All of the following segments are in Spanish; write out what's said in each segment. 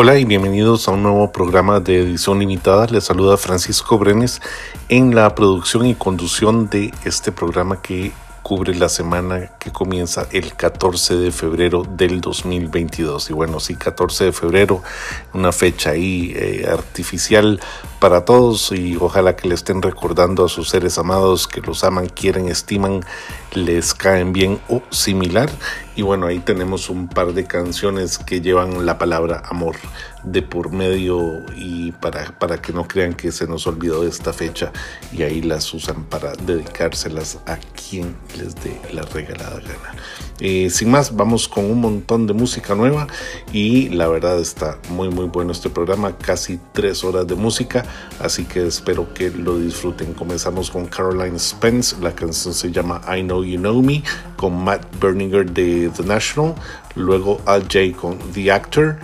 Hola y bienvenidos a un nuevo programa de edición limitada. Les saluda Francisco Brenes en la producción y conducción de este programa que cubre la semana que comienza el 14 de febrero del 2022. Y bueno, sí, 14 de febrero, una fecha ahí eh, artificial para todos y ojalá que le estén recordando a sus seres amados que los aman, quieren, estiman, les caen bien o similar. Y bueno, ahí tenemos un par de canciones que llevan la palabra amor de por medio y para, para que no crean que se nos olvidó esta fecha y ahí las usan para dedicárselas a quien les dé la regalada gana. Eh, sin más, vamos con un montón de música nueva y la verdad está muy muy bueno este programa, casi tres horas de música, así que espero que lo disfruten. Comenzamos con Caroline Spence, la canción se llama I Know You Know Me, con Matt Berninger de The National, luego Al J con The Actor,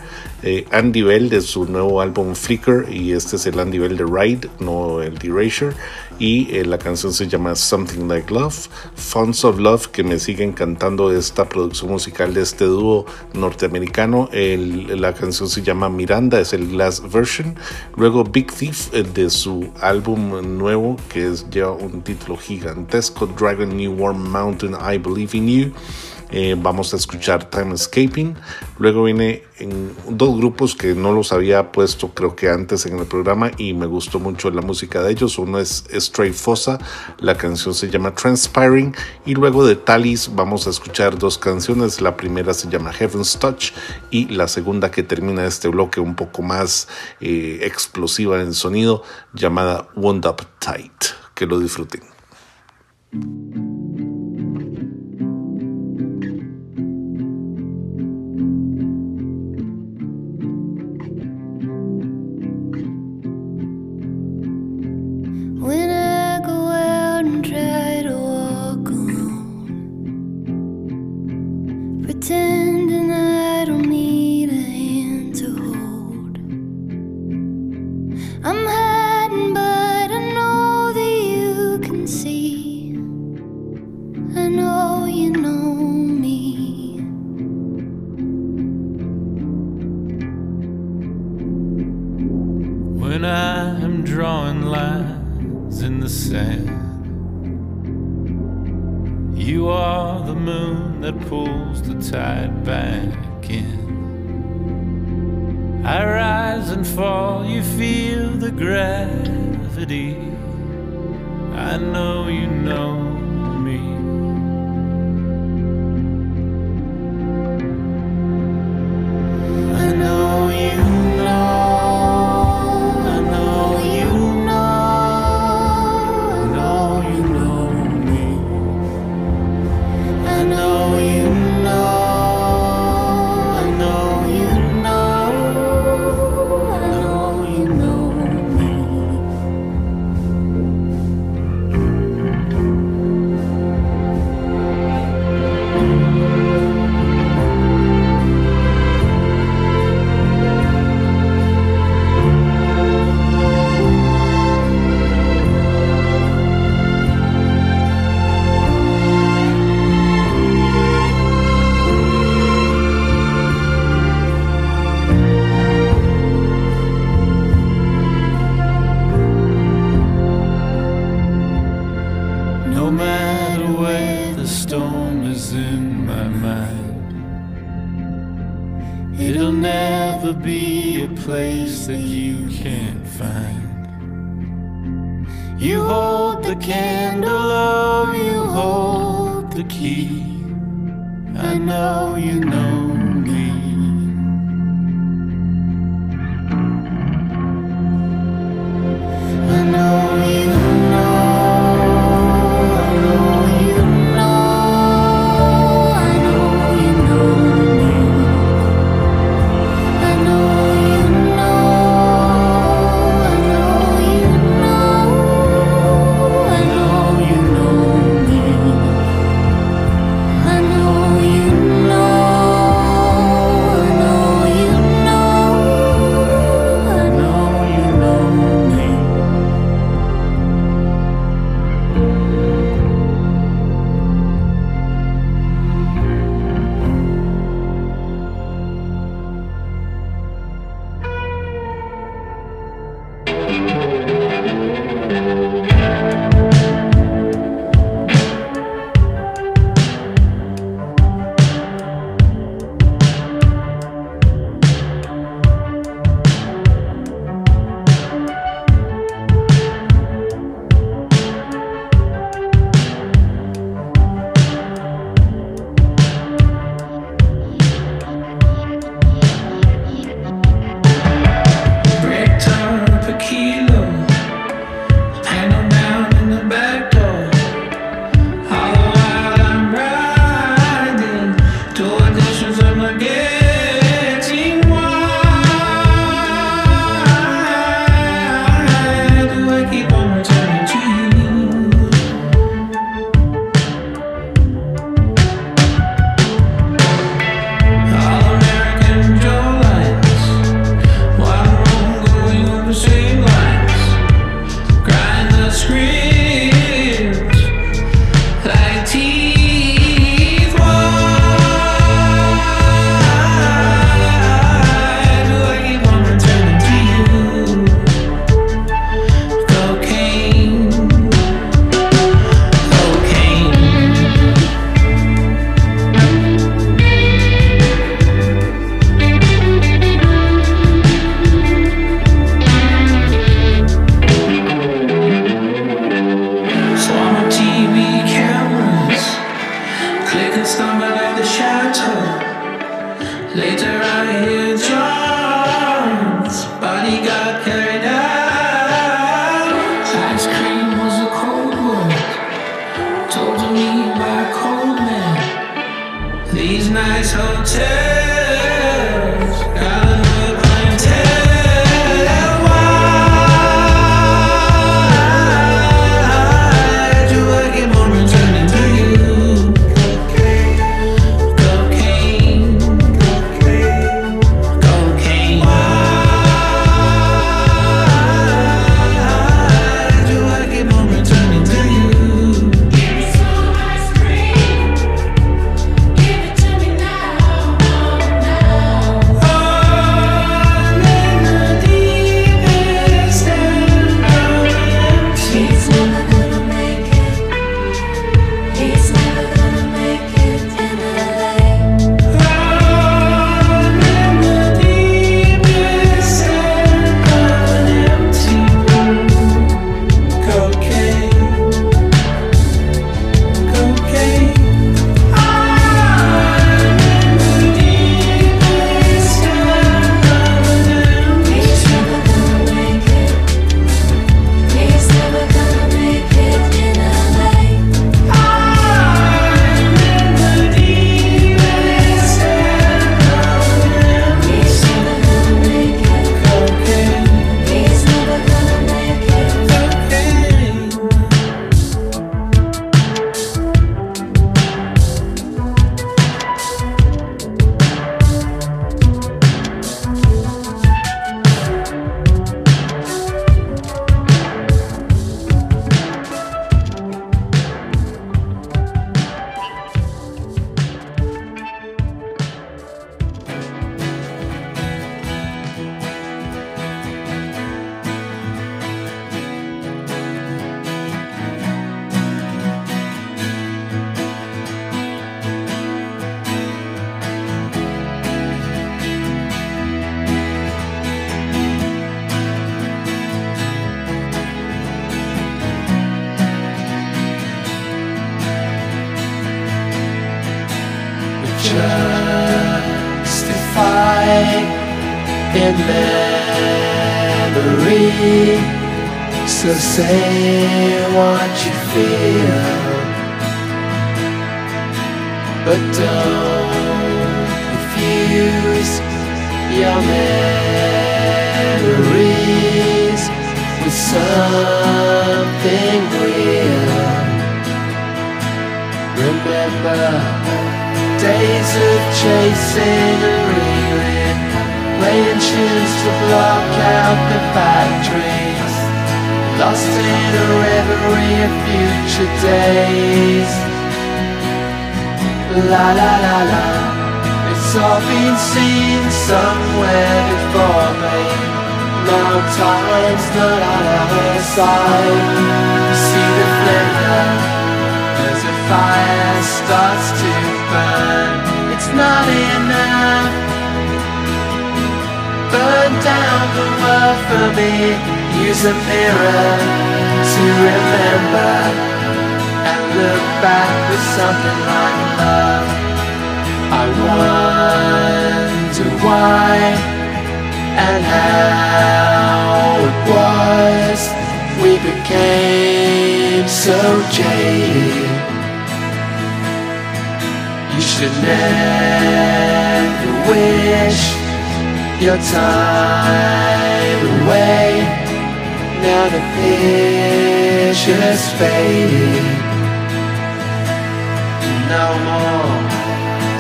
eh, Andy Bell de su nuevo álbum Flicker y este es el Andy Bell de Ride, no el de Erasure y eh, la canción se llama Something Like Love, Fonts of Love que me sigue encantando esta producción musical de este dúo norteamericano, la canción se llama Miranda, es el last version, luego Big Thief de su álbum nuevo que es, lleva un título gigantesco, Dragon New Warm Mountain, I Believe in You, eh, vamos a escuchar Time Escaping. Luego viene en dos grupos que no los había puesto creo que antes en el programa y me gustó mucho la música de ellos. Uno es Stray Fossa, la canción se llama Transpiring y luego de Talis vamos a escuchar dos canciones. La primera se llama Heaven's Touch y la segunda que termina este bloque un poco más eh, explosiva en sonido llamada Wound Up Tight. Que lo disfruten.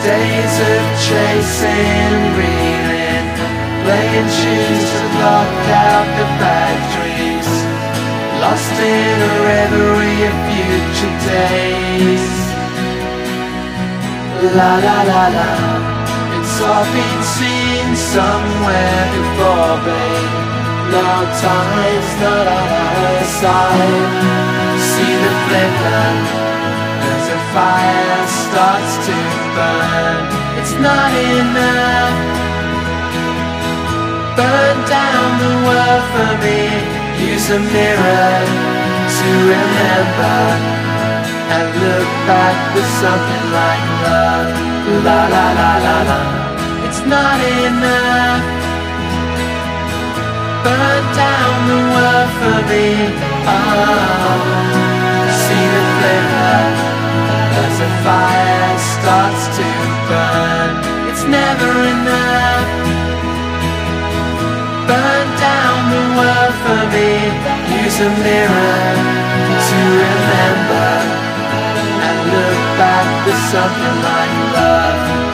Days of chasing, reeling, playing tunes to block out the bad dreams. Lost in a reverie of future days. La la la la, it's all been seen somewhere before, babe. Now time's not on our side. See the flicker fire starts to burn, it's not enough. Burn down the world for me, use a mirror to remember. And look back with something like love, la la la la la. It's not enough. Burn down the world for me. Oh, see the flavor as the fire starts to burn. It's never enough. Burn down the world for me. Use a mirror to remember and look back with something like love.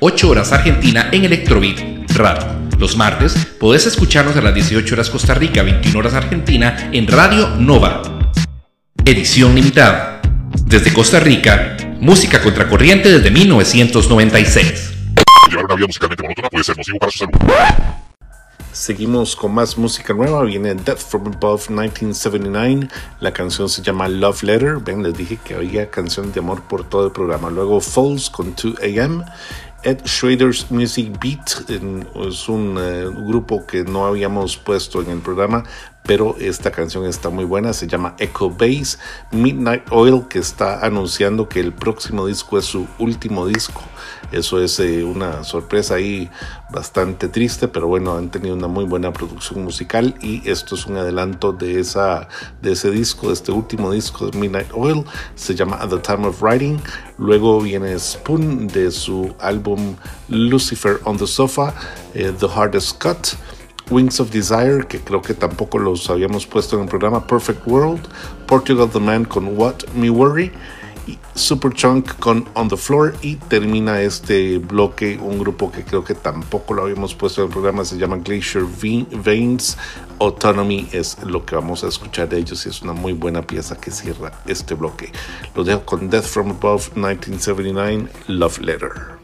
8 horas Argentina en Electrobeat Radio. Los martes podés escucharnos a las 18 horas Costa Rica, 21 horas Argentina en Radio Nova. Edición limitada. Desde Costa Rica, música contracorriente desde 1996. Llevar una vida musicalmente monótona puede ser nocivo para su salud. Seguimos con más música nueva. Viene Death from Above 1979. La canción se llama Love Letter. Ven, les dije que había canción de amor por todo el programa. Luego Falls con 2 AM. Ed Schrader's Music Beat es un eh, grupo que no habíamos puesto en el programa, pero esta canción está muy buena. Se llama Echo Bass. Midnight Oil, que está anunciando que el próximo disco es su último disco. Eso es eh, una sorpresa ahí bastante triste, pero bueno, han tenido una muy buena producción musical y esto es un adelanto de, esa, de ese disco, de este último disco de Midnight Oil. Se llama At the Time of Writing. Luego viene Spoon de su álbum Lucifer on the Sofa, eh, The Hardest Cut. Wings of Desire, que creo que tampoco los habíamos puesto en el programa, Perfect World, Portugal the Man con What Me Worry, Superchunk con On the Floor y termina este bloque un grupo que creo que tampoco lo habíamos puesto en el programa, se llama Glacier Ve- Veins, Autonomy es lo que vamos a escuchar de ellos y es una muy buena pieza que cierra este bloque. Lo dejo con Death from Above 1979, Love Letter.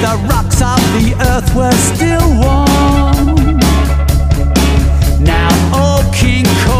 the rocks of the earth were still warm. Now, oh King Kong.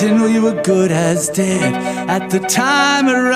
didn't know you were good as dead at the time around.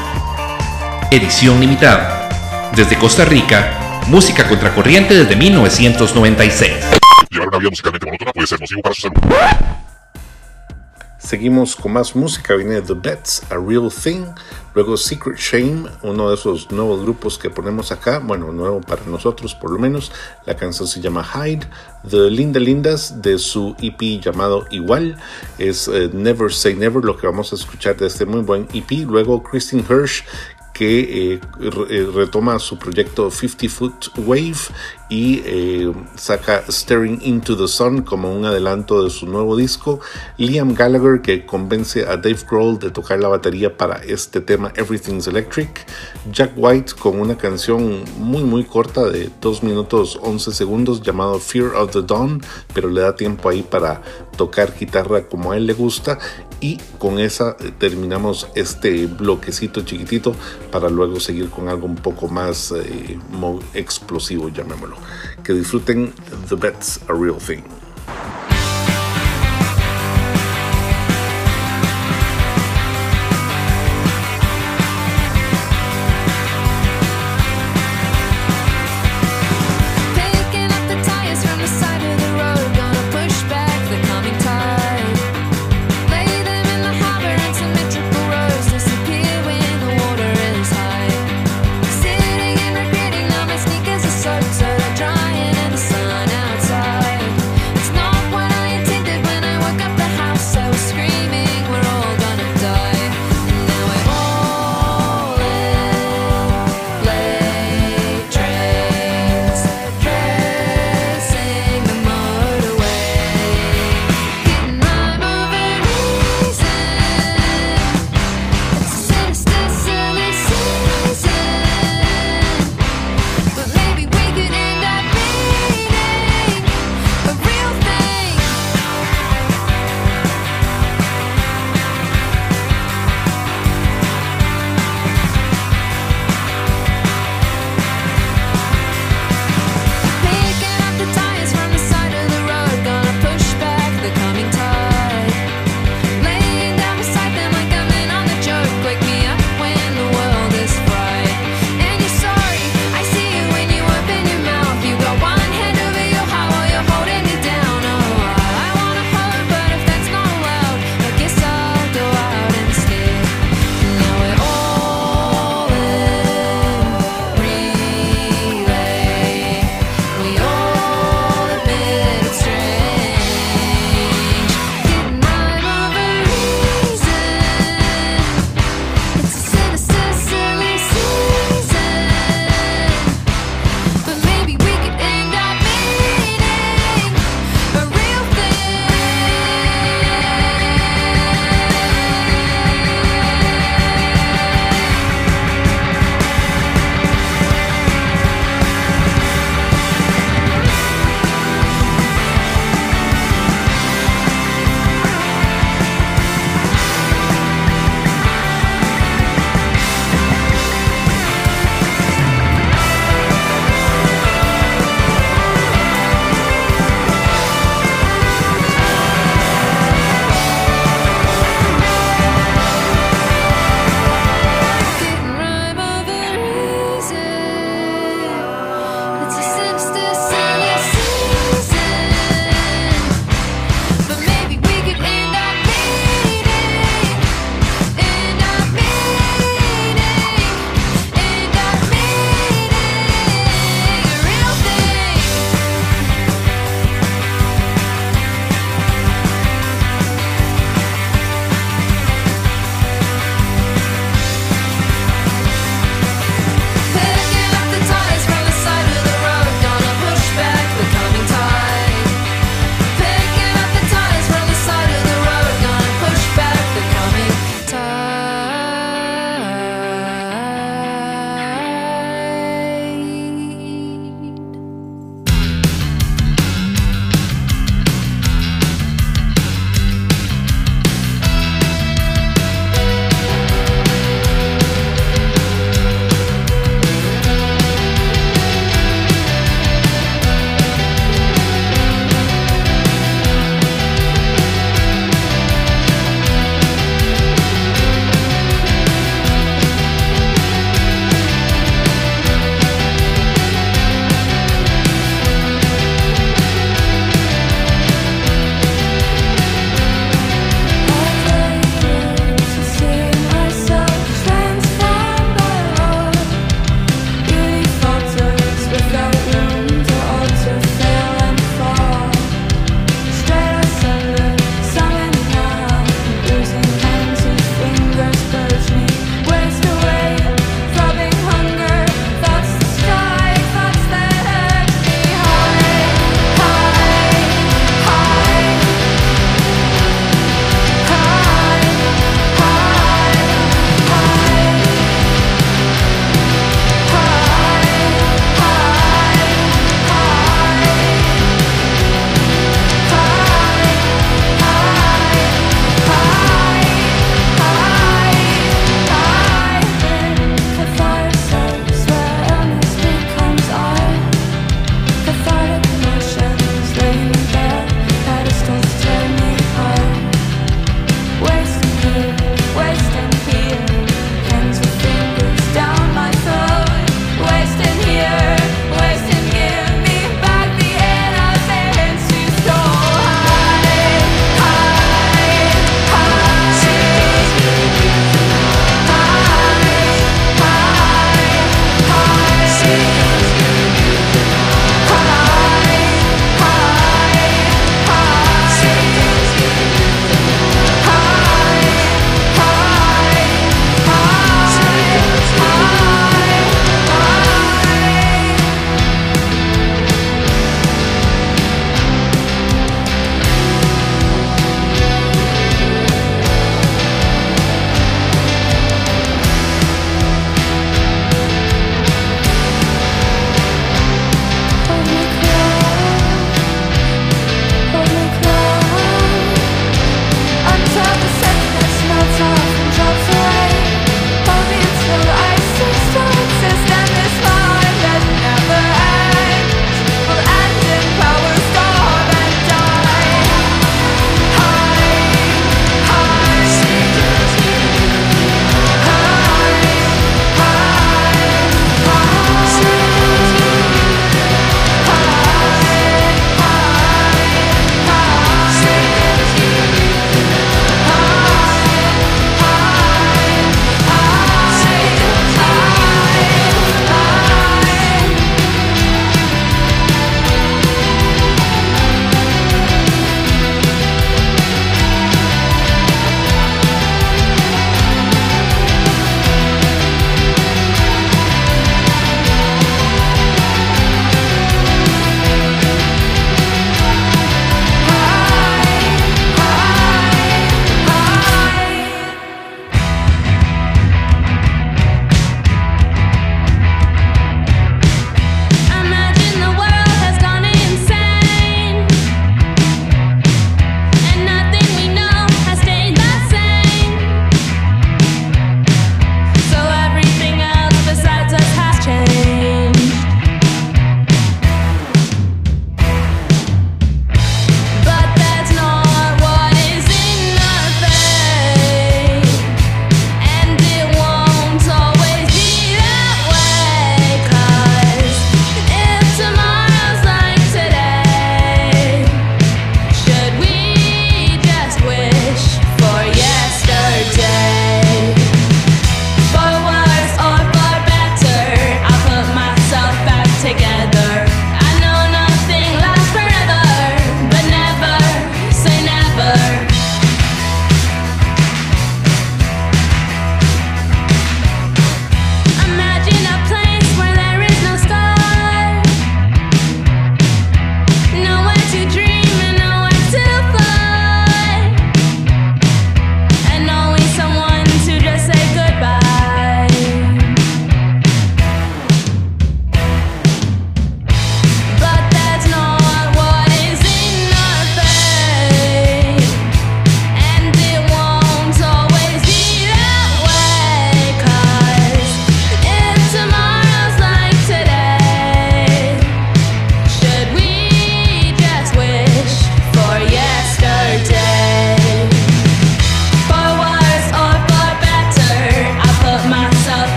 Edición limitada. Desde Costa Rica, música contracorriente desde 1996. Llevar una vida musicalmente monótona puede ser nocivo para su salud. Seguimos con más música, viene The Bets, A Real Thing, luego Secret Shame, uno de esos nuevos grupos que ponemos acá, bueno, nuevo para nosotros por lo menos, la canción se llama Hide, The Linda Lindas de su EP llamado Igual, es eh, Never Say Never, lo que vamos a escuchar de este muy buen EP, luego Christine Hirsch, que eh, eh, retoma su proyecto 50 Foot Wave y eh, saca Staring into the Sun como un adelanto de su nuevo disco. Liam Gallagher que convence a Dave Grohl de tocar la batería para este tema Everything's Electric. Jack White con una canción muy muy corta de 2 minutos 11 segundos llamado Fear of the Dawn, pero le da tiempo ahí para tocar guitarra como a él le gusta y con esa eh, terminamos este bloquecito chiquitito para luego seguir con algo un poco más eh, explosivo, llamémoslo. Que disfruten The Bet's a Real Thing.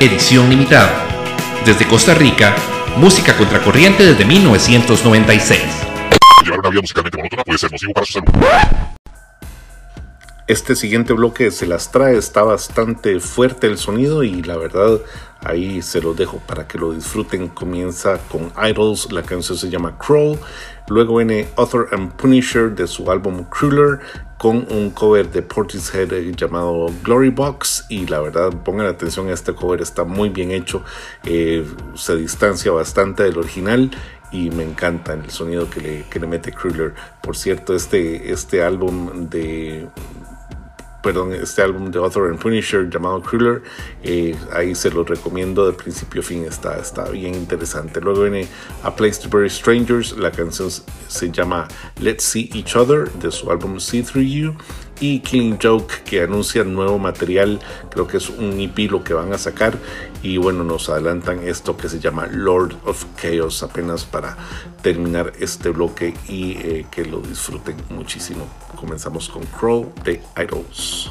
Edición limitada. Desde Costa Rica, música contracorriente desde 1996. Llevar una vida musicalmente monótona puede ser nocivo para su salud. Este siguiente bloque se las trae, está bastante fuerte el sonido y la verdad ahí se los dejo para que lo disfruten. Comienza con Idols, la canción se llama Crawl, luego viene Author and Punisher de su álbum Crueler con un cover de Portishead eh, llamado Glory Box y la verdad pongan atención a este cover, está muy bien hecho, eh, se distancia bastante del original y me encanta el sonido que le, que le mete Crueler. Por cierto, este, este álbum de perdón, este álbum de Author and Punisher llamado Crueler. Eh, ahí se lo recomiendo de principio a fin, está, está bien interesante. Luego viene A Place to Bury Strangers, la canción se llama Let's See Each Other de su álbum See Through You. Y Killing Joke que anuncia nuevo material, creo que es un EP lo que van a sacar. Y bueno, nos adelantan esto que se llama Lord of Chaos apenas para terminar este bloque y eh, que lo disfruten muchísimo. Comenzamos con Crow de Idols.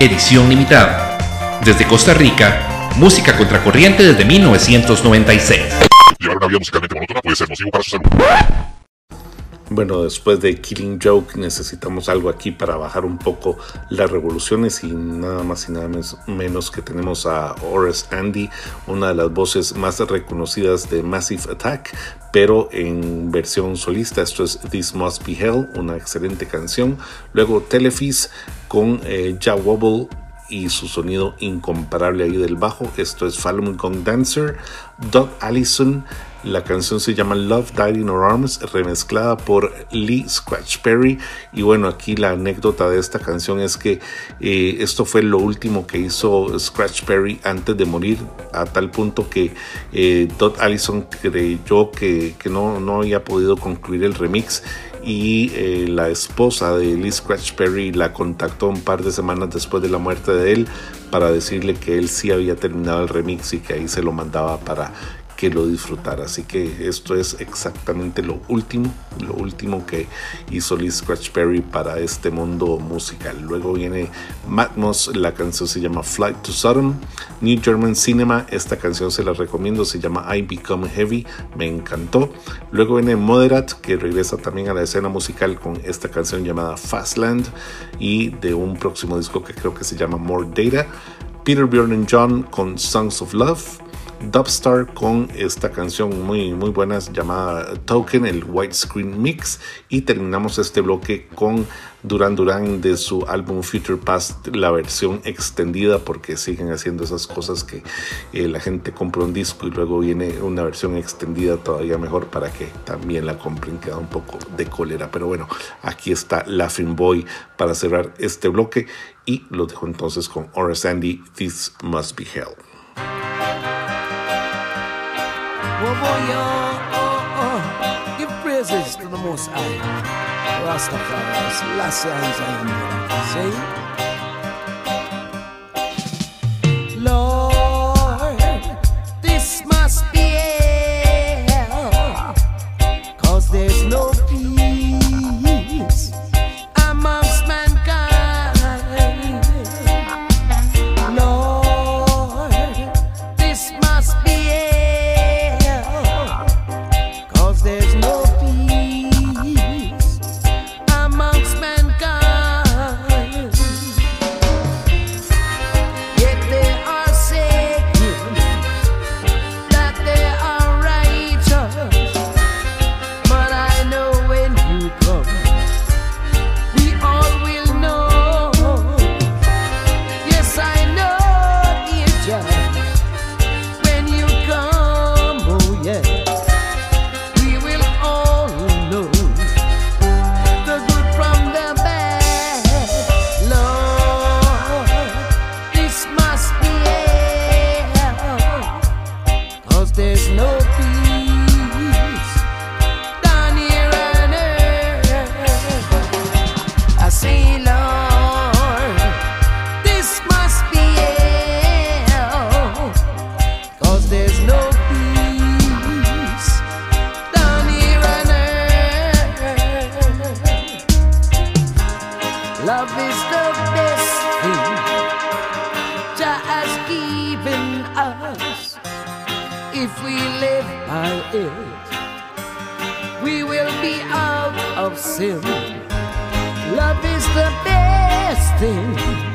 Edición limitada. Desde Costa Rica, música contracorriente desde 1996. Llevar una vida musicalmente monótona puede ser nocivo para su salud. Bueno, después de Killing Joke necesitamos algo aquí para bajar un poco las revoluciones y nada más y nada menos que tenemos a Horace Andy, una de las voces más reconocidas de Massive Attack, pero en versión solista. Esto es This Must Be Hell, una excelente canción. Luego Telephis con eh, Wobble y su sonido incomparable ahí del bajo. Esto es Falun Gong Dancer. Doug Allison. La canción se llama Love Died in Our Arms, remezclada por Lee Scratch Perry. Y bueno, aquí la anécdota de esta canción es que eh, esto fue lo último que hizo Scratch Perry antes de morir, a tal punto que eh, Doug Allison creyó que, que no, no había podido concluir el remix y eh, la esposa de Lee Scratch Perry la contactó un par de semanas después de la muerte de él para decirle que él sí había terminado el remix y que ahí se lo mandaba para que lo disfrutara. Así que esto es exactamente lo último, lo último que hizo Lee Scratch Perry para este mundo musical. Luego viene Matmos, la canción se llama Flight to Sodom. New German Cinema, esta canción se la recomiendo, se llama I Become Heavy, me encantó. Luego viene Moderate, que regresa también a la escena musical con esta canción llamada Fastland y de un próximo disco que creo que se llama More Data. Peter Bjorn and John con Songs of Love. Dubstar con esta canción muy muy buena llamada Token, el Widescreen Mix y terminamos este bloque con Duran Duran de su álbum Future Past, la versión extendida porque siguen haciendo esas cosas que eh, la gente compra un disco y luego viene una versión extendida todavía mejor para que también la compren, queda un poco de cólera, pero bueno, aquí está Laughing Boy para cerrar este bloque y lo dejo entonces con Horace Andy, This Must Be Hell. Oh boy, oh, oh, oh. Give praises to the Most High. Rastafari, Selassie and Zion. See? Love is the best thing Jah has given us. If we live by it, we will be out of sin. Love is the best thing.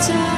time.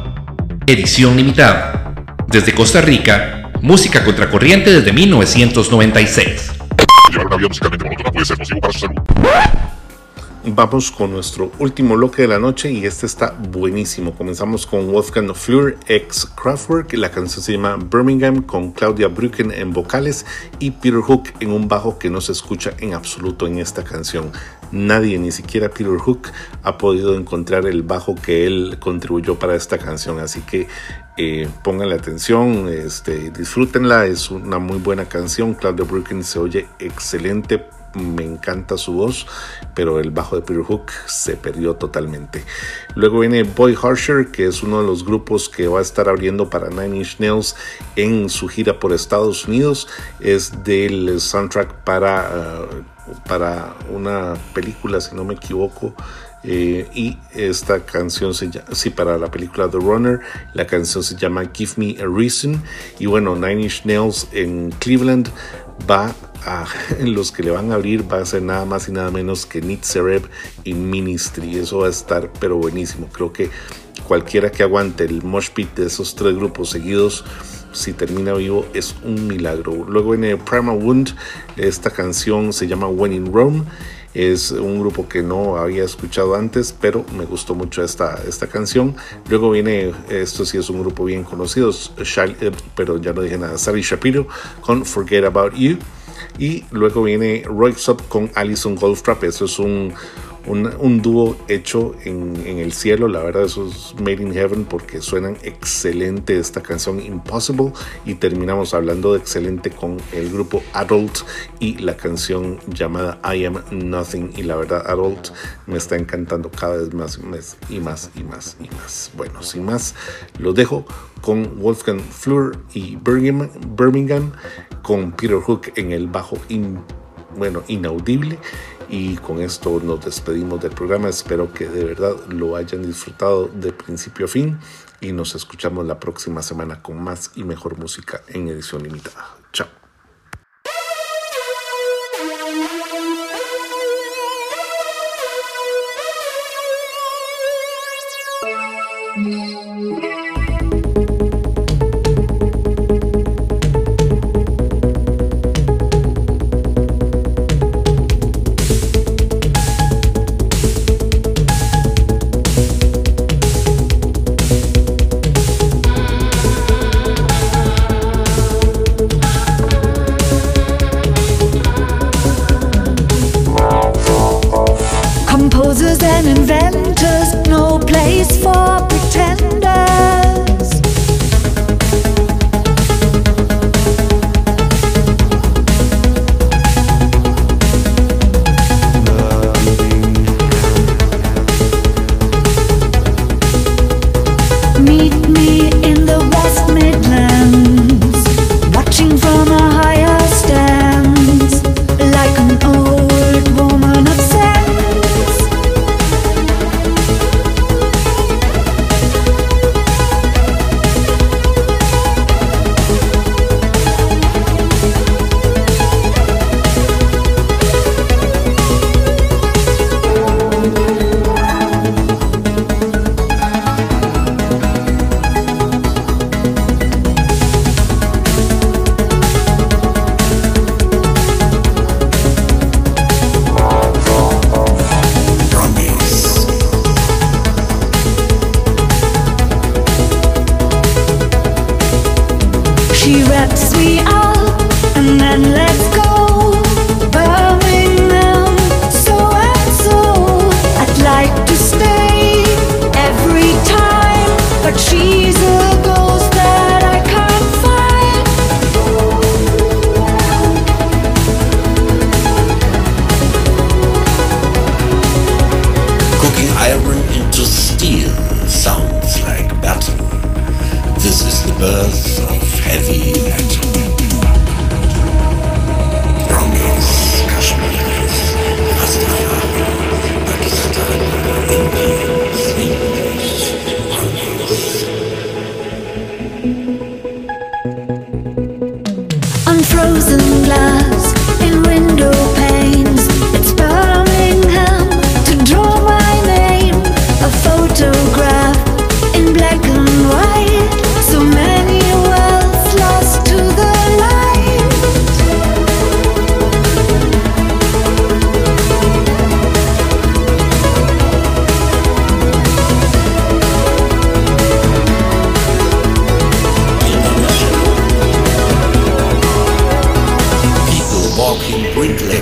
Edición limitada. Desde Costa Rica, música contracorriente desde 1996. Llevar una vida musicalmente monótona puede ser nocivo para su salud. Vamos con nuestro último bloque de la noche y este está buenísimo. Comenzamos con Wolfgang Fleur ex Kraftwerk. La canción se llama Birmingham con Claudia Brücken en vocales y Peter Hook en un bajo que no se escucha en absoluto en esta canción. Nadie, ni siquiera Peter Hook, ha podido encontrar el bajo que él contribuyó para esta canción. Así que eh, pónganle atención, este, disfrútenla. Es una muy buena canción. Claudia Brücken se oye excelente me encanta su voz, pero el bajo de Peter Hook se perdió totalmente. Luego viene Boy Harsher, que es uno de los grupos que va a estar abriendo para Nine Inch Nails en su gira por Estados Unidos. Es del soundtrack para, uh, para una película, si no me equivoco. Eh, y esta canción se llama, sí, para la película The Runner, la canción se llama Give Me a Reason. Y bueno, Nine Inch Nails en Cleveland va a, los que le van a abrir va a ser nada más y nada menos que Nit Sereb y Ministry. Eso va a estar pero buenísimo. Creo que cualquiera que aguante el mosh pit de esos tres grupos seguidos, si termina vivo, es un milagro. Luego viene Primal Wound. Esta canción se llama When in Rome. Es un grupo que no había escuchado antes, pero me gustó mucho esta, esta canción. Luego viene, esto sí es un grupo bien conocido, Shal- eh, pero ya no dije nada, Sally Shapiro con Forget About You. Y luego viene Roy Up con Alison Goldfrapp. Eso es un, un, dúo hecho en, el cielo. La verdad, eso es Made in Heaven porque suenan excelente esta canción Impossible. Y terminamos hablando de excelente con el grupo Adult y la canción llamada I Am Nothing. Y la verdad, Adult me está encantando cada vez más y más y más y más. Y más. Bueno, sin más, lo dejo con Wolfgang Fleur y Birmingham, Birmingham con Peter Hook en el bajo bueno, inaudible. Y con esto nos despedimos del programa. Espero que de verdad lo hayan disfrutado de principio a fin. Y nos escuchamos la próxima semana con más y mejor música en edición limitada. Chao.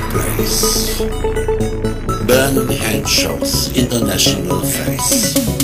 Place. Birmingham shows international face.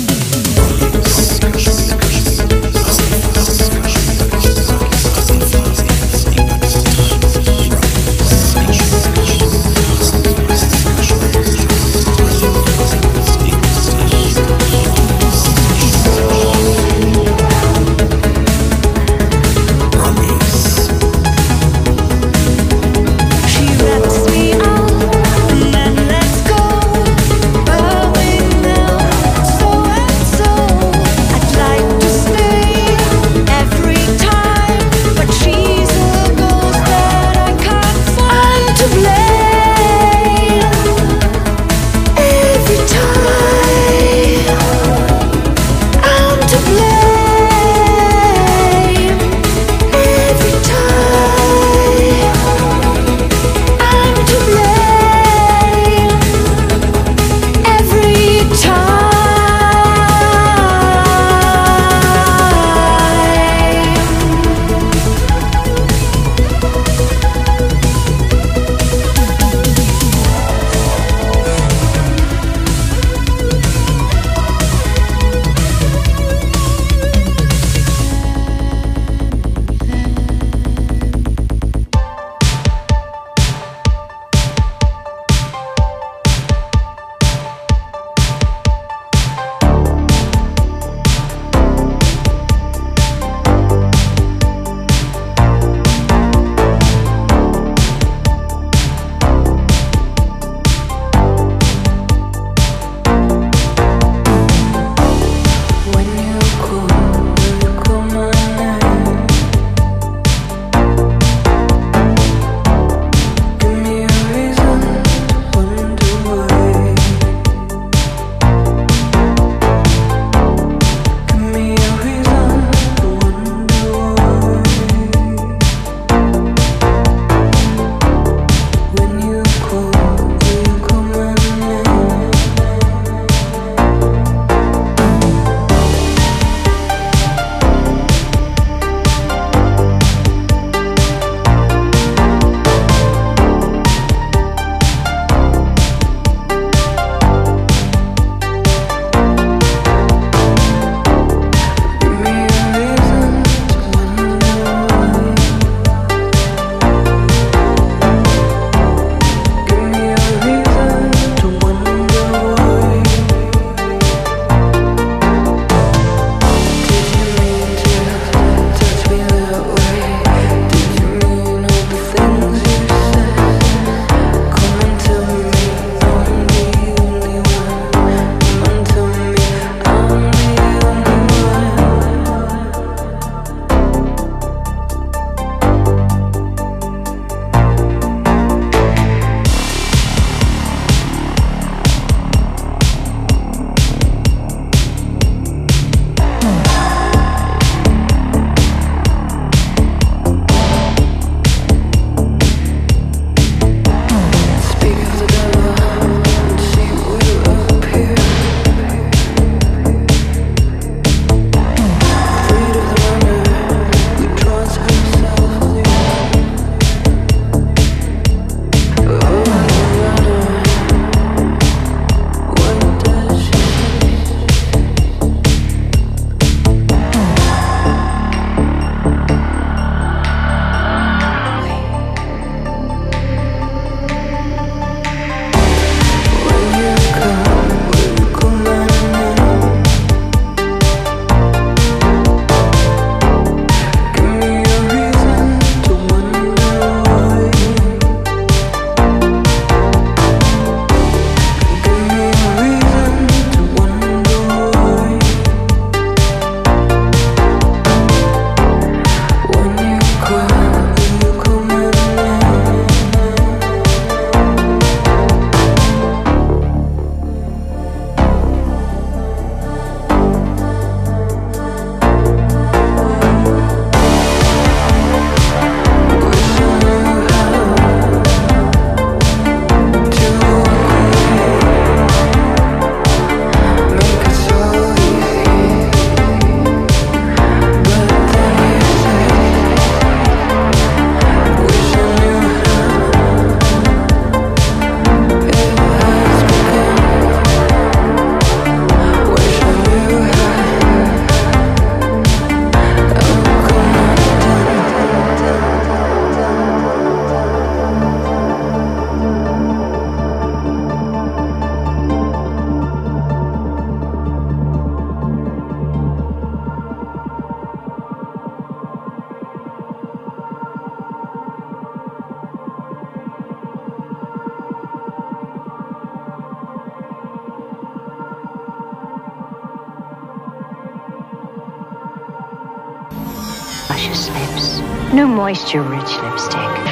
Lips. New moisture-rich lipstick.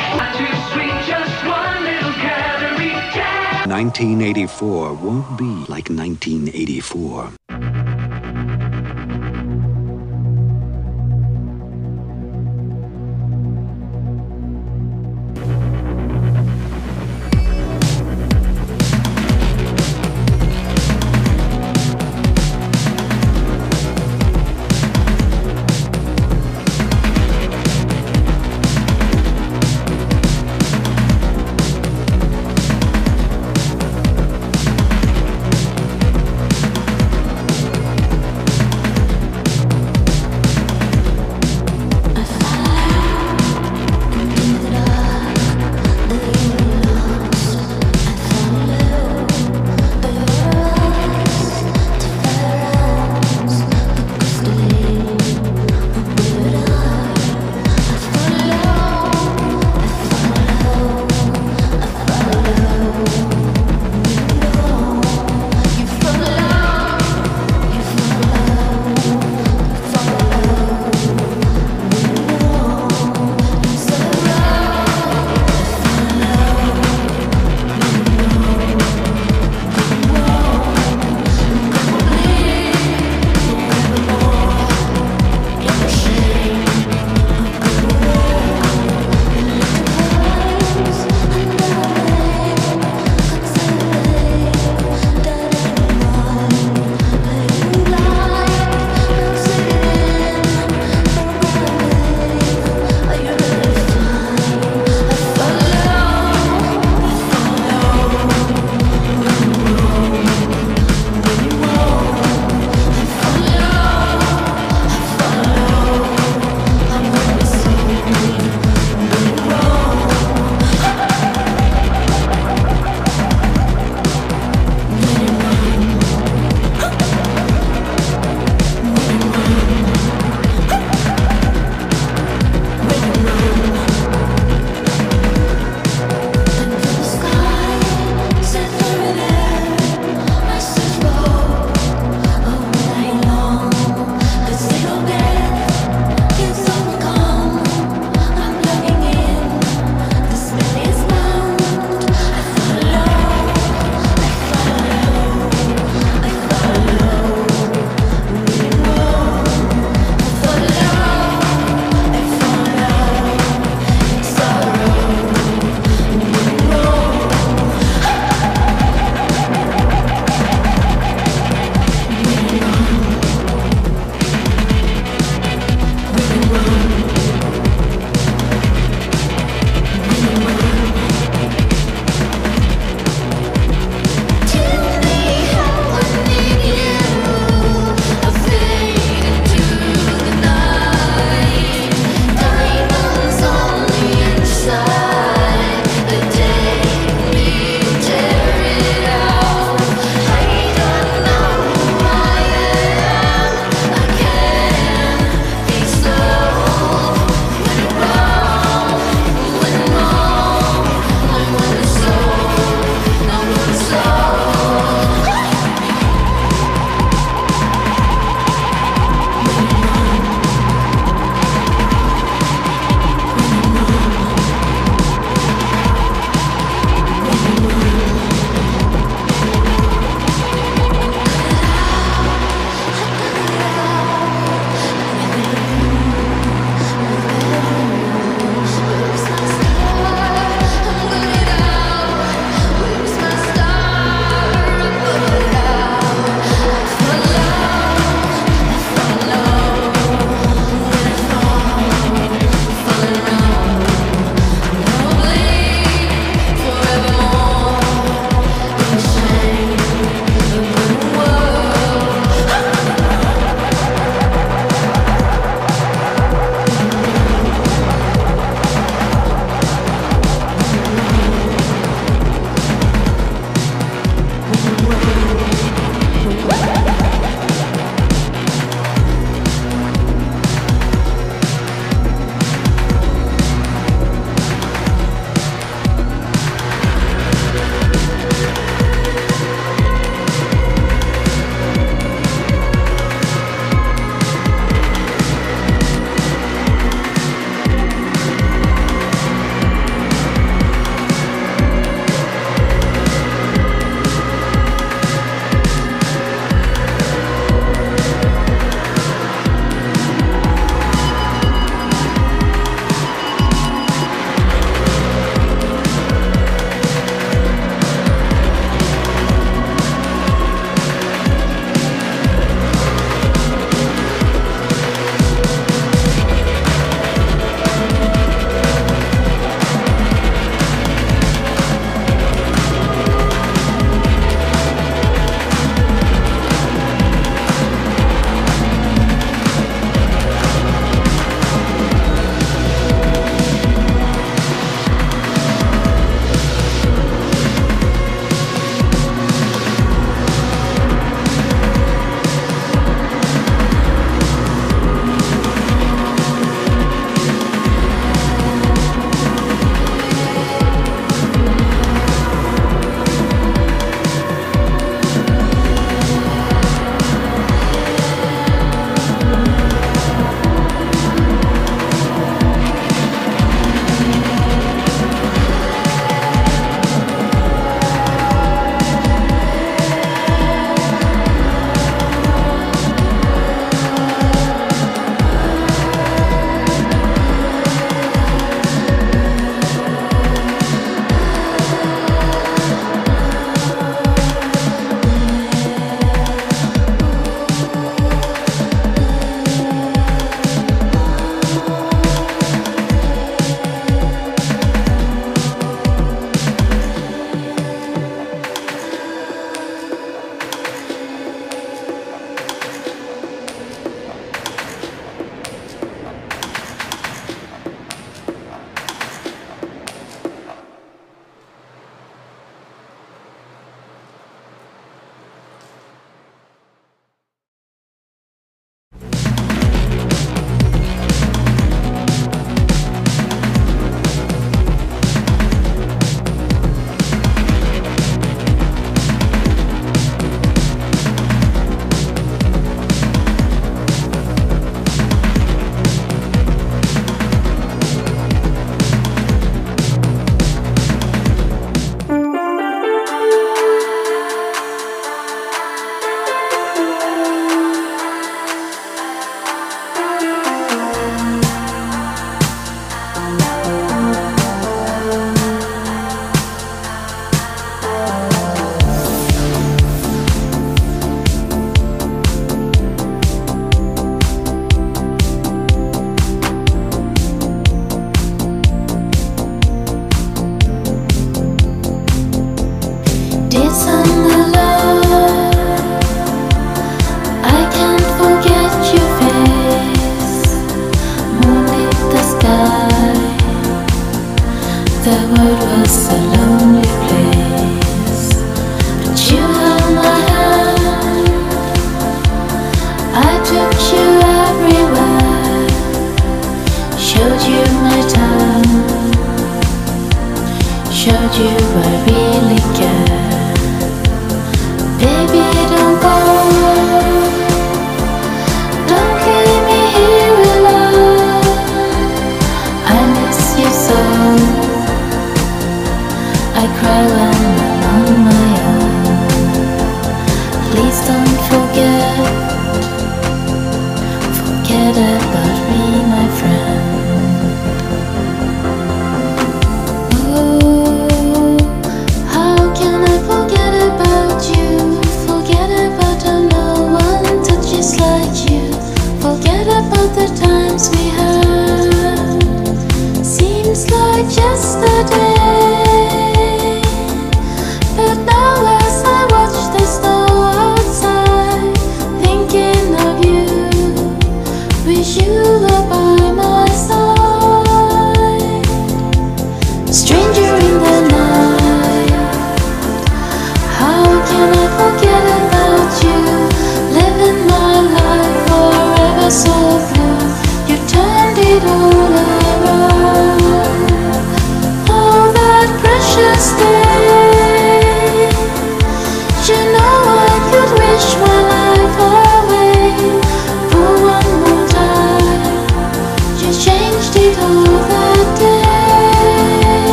1984 won't be like 1984.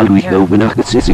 Halloween overnacht is